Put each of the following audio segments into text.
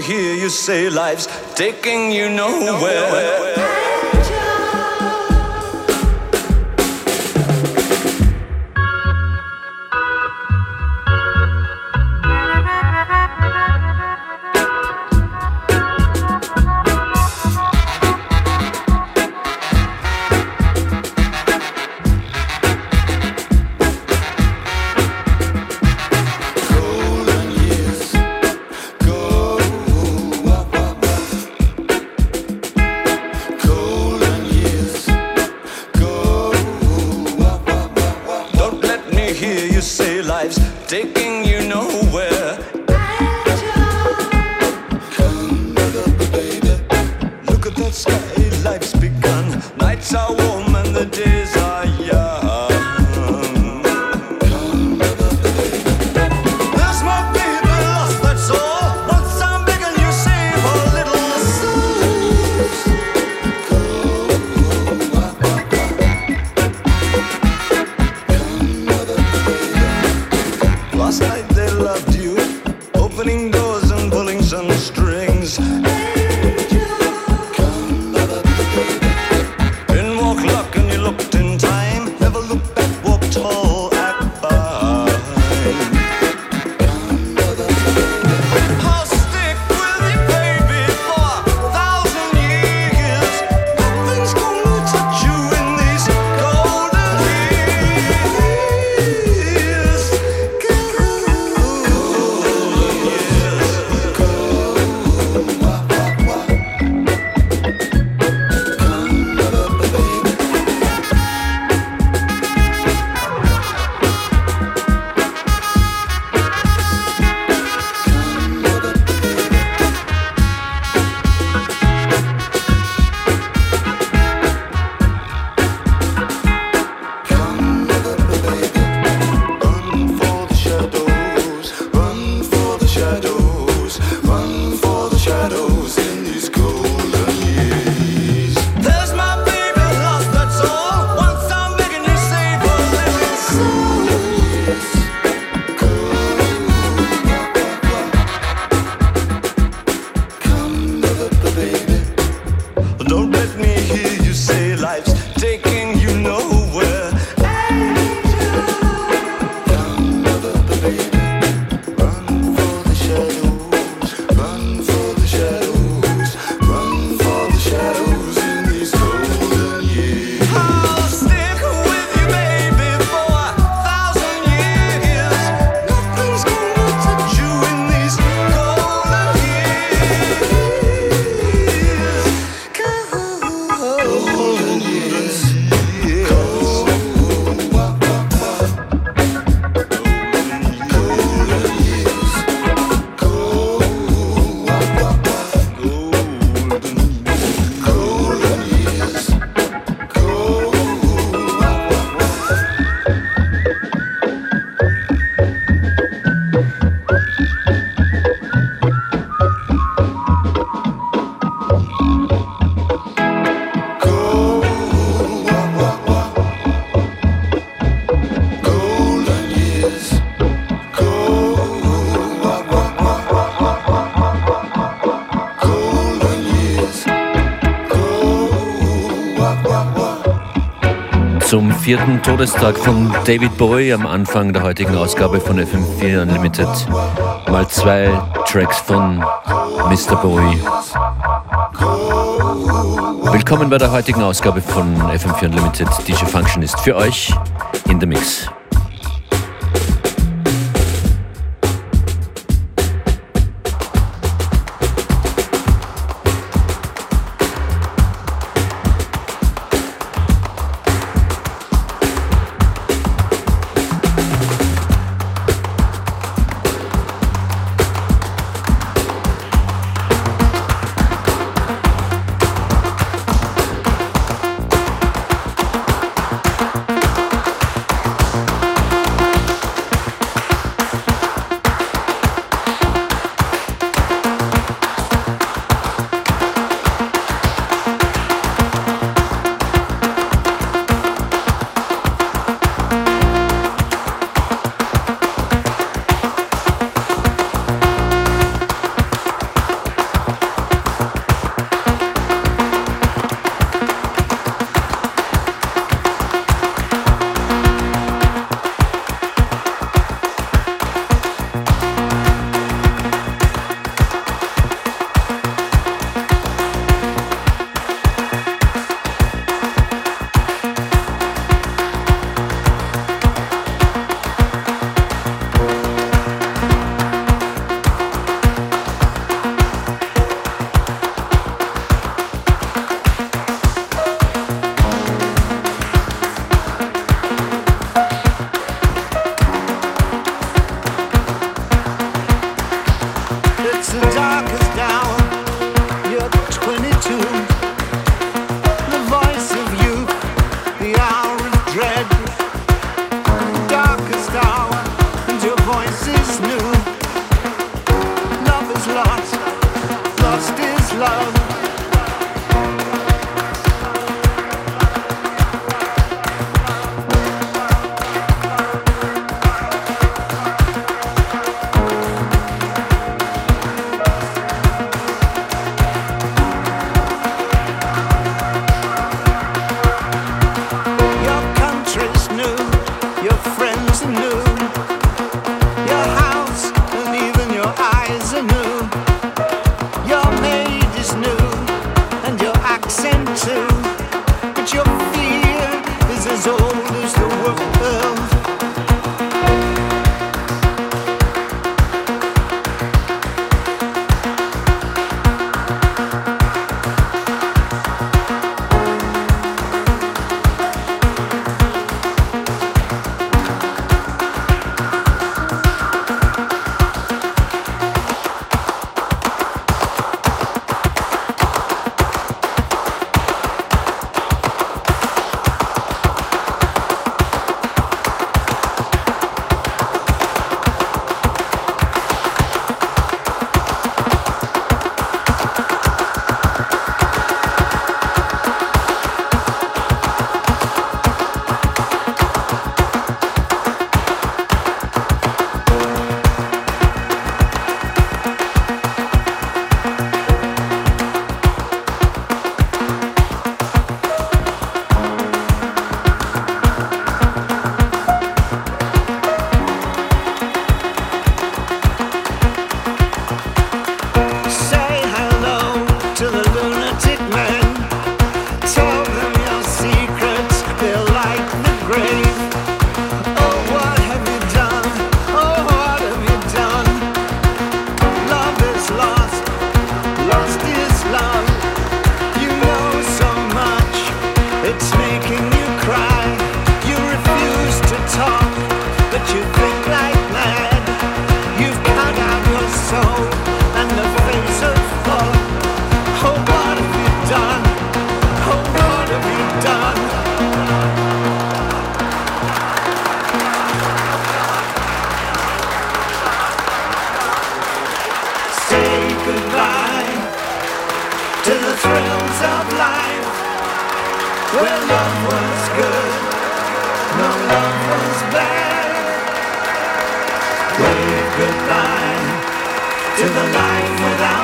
hear you say life's taking you nowhere. zum vierten Todestag von David Bowie am Anfang der heutigen Ausgabe von FM4 Unlimited. Mal zwei Tracks von Mr. Bowie. Willkommen bei der heutigen Ausgabe von FM4 Unlimited. DJ Function ist für euch in the Mix. to the life without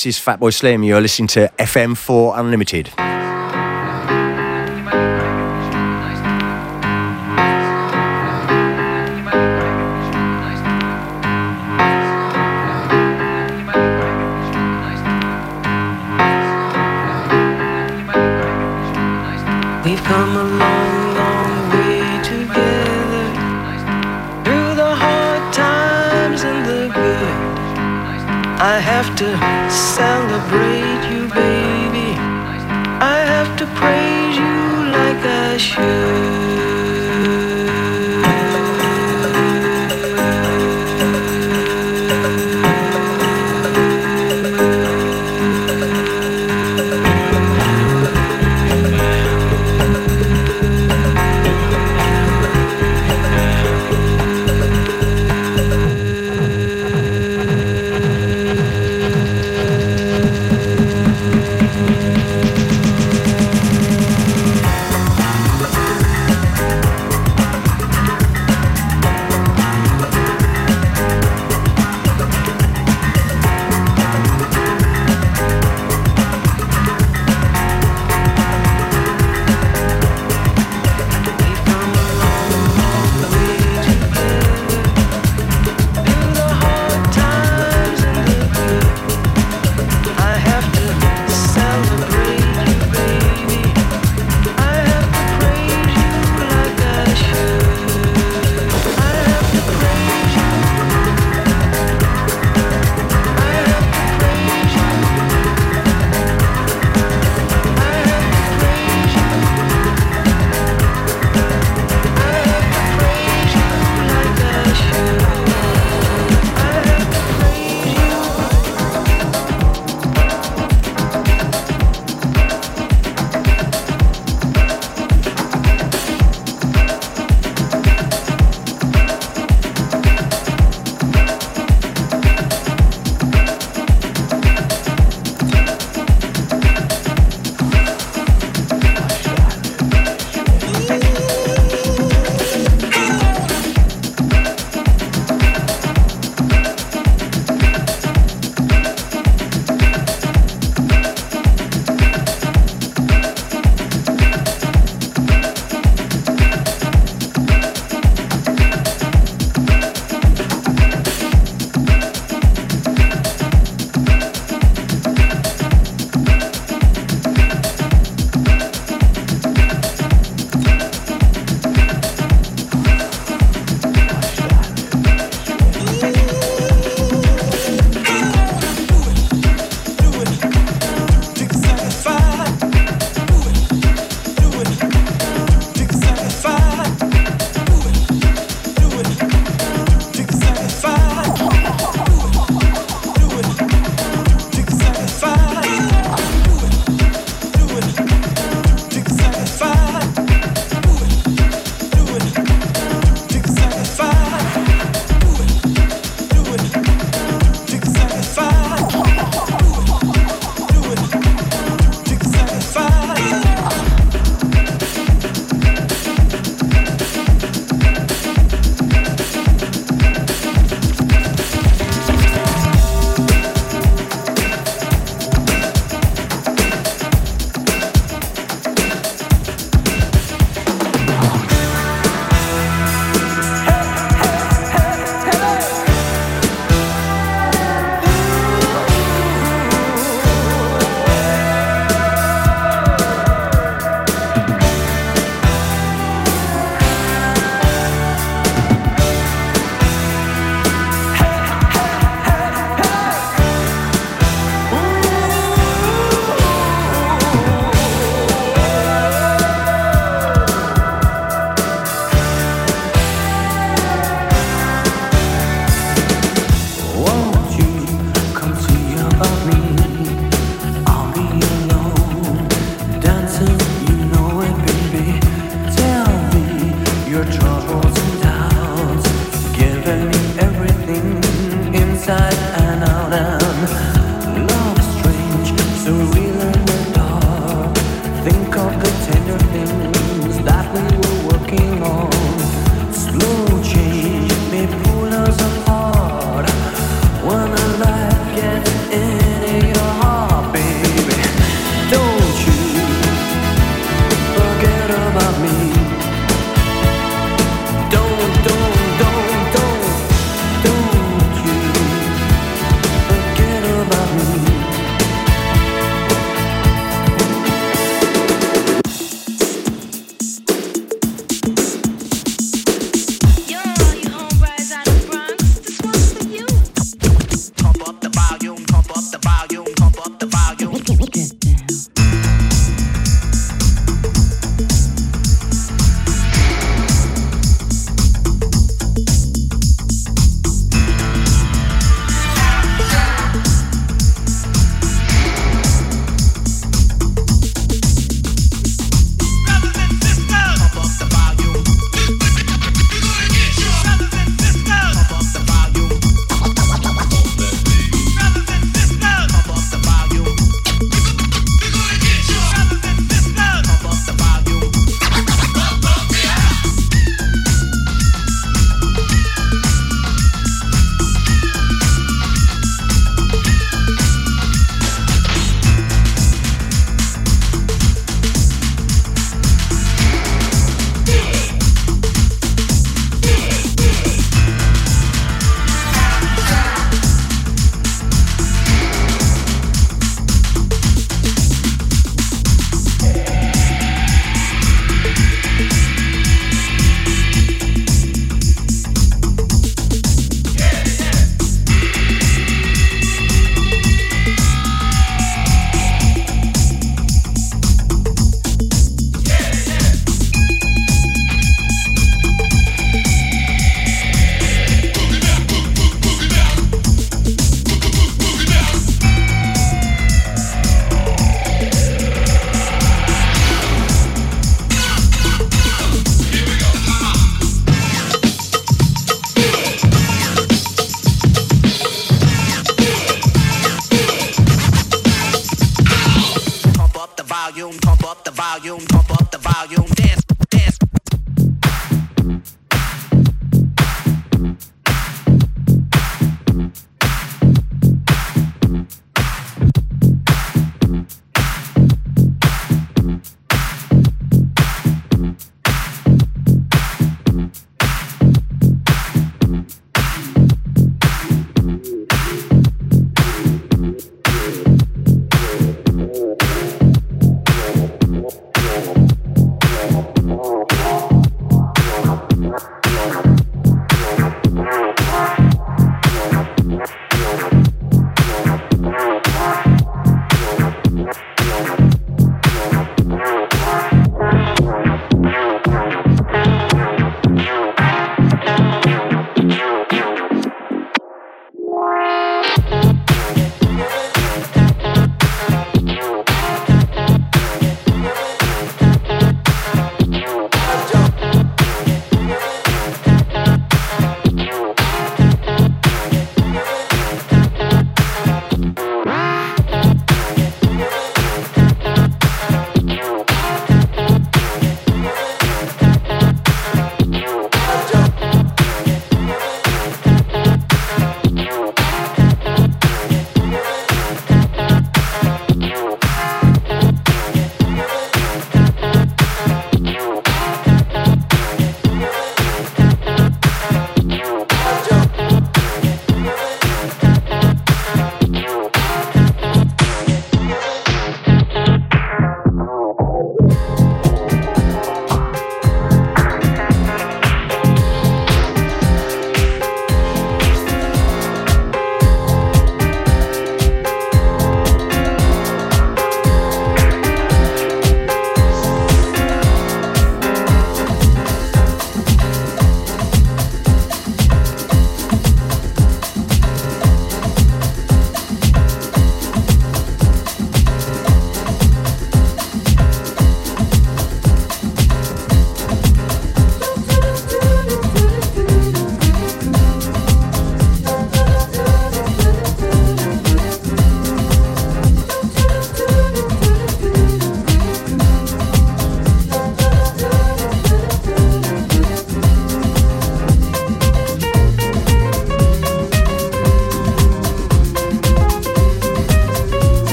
This is Fatboy Slim. You're listening to FM4 Unlimited.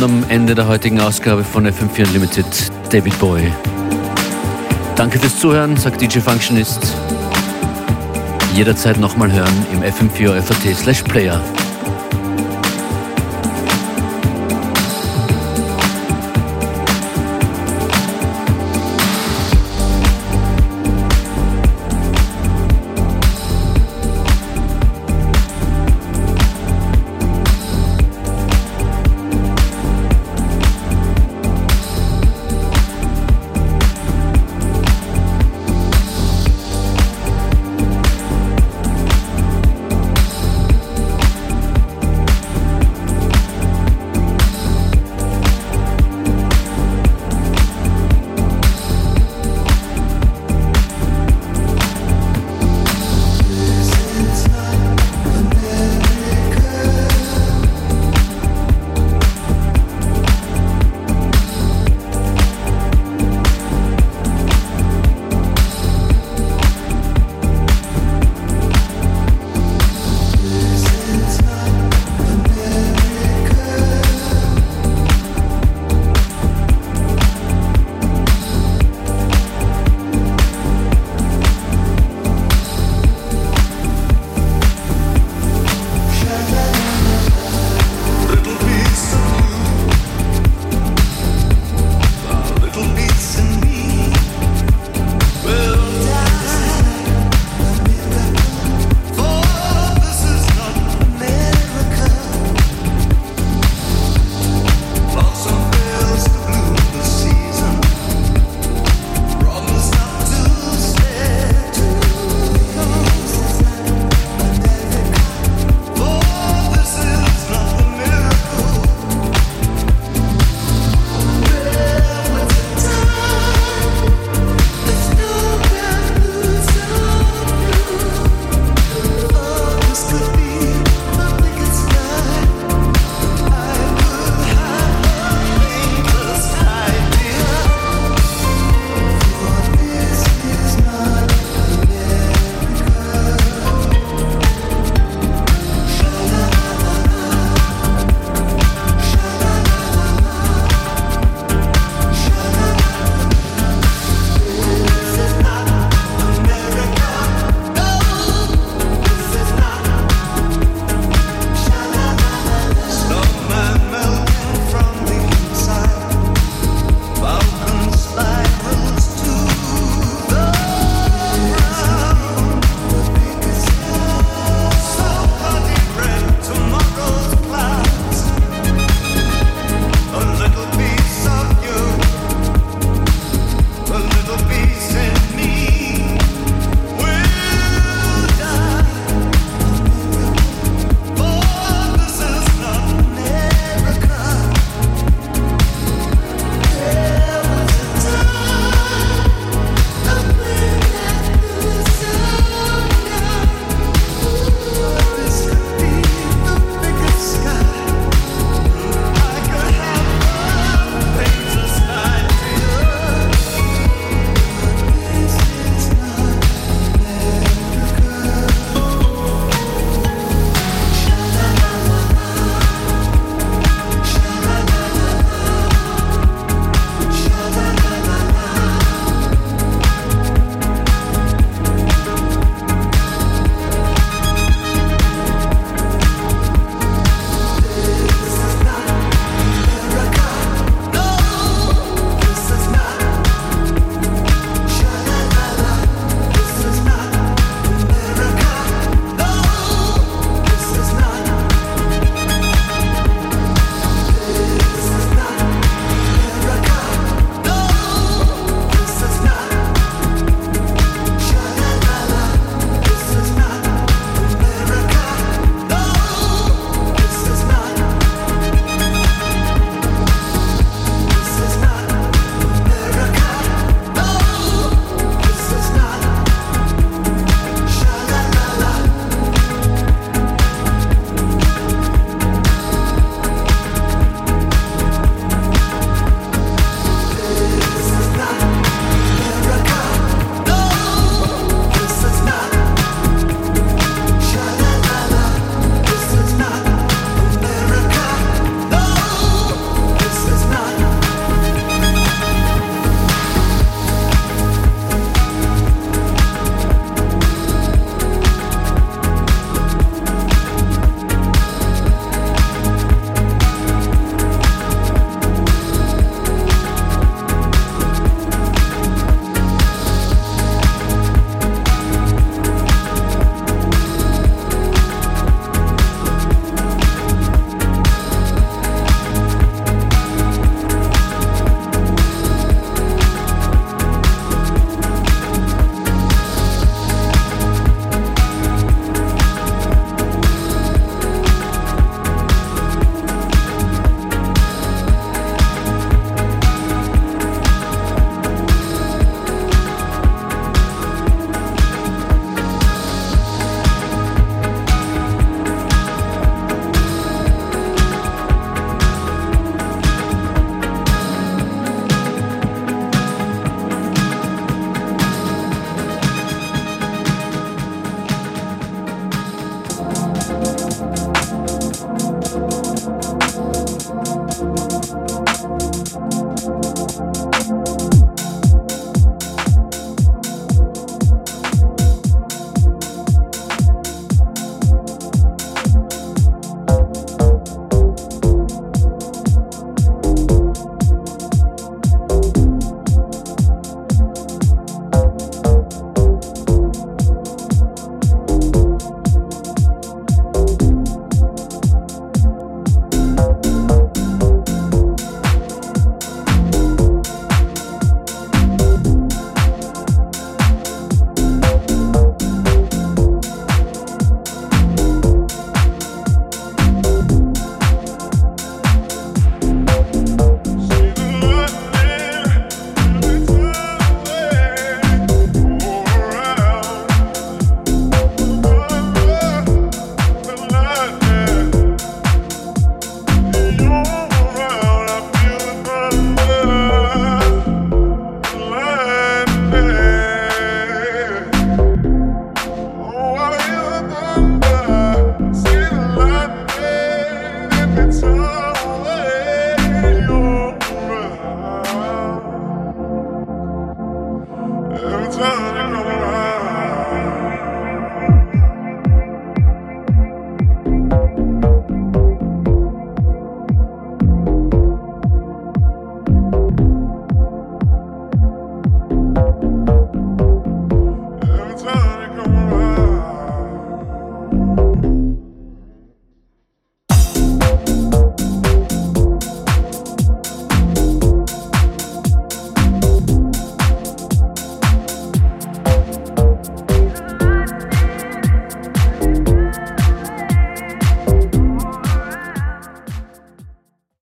und am Ende der heutigen Ausgabe von FM4 Unlimited David Boy. Danke fürs Zuhören, sagt DJ Functionist. Jederzeit nochmal hören im FM4 FAT slash Player.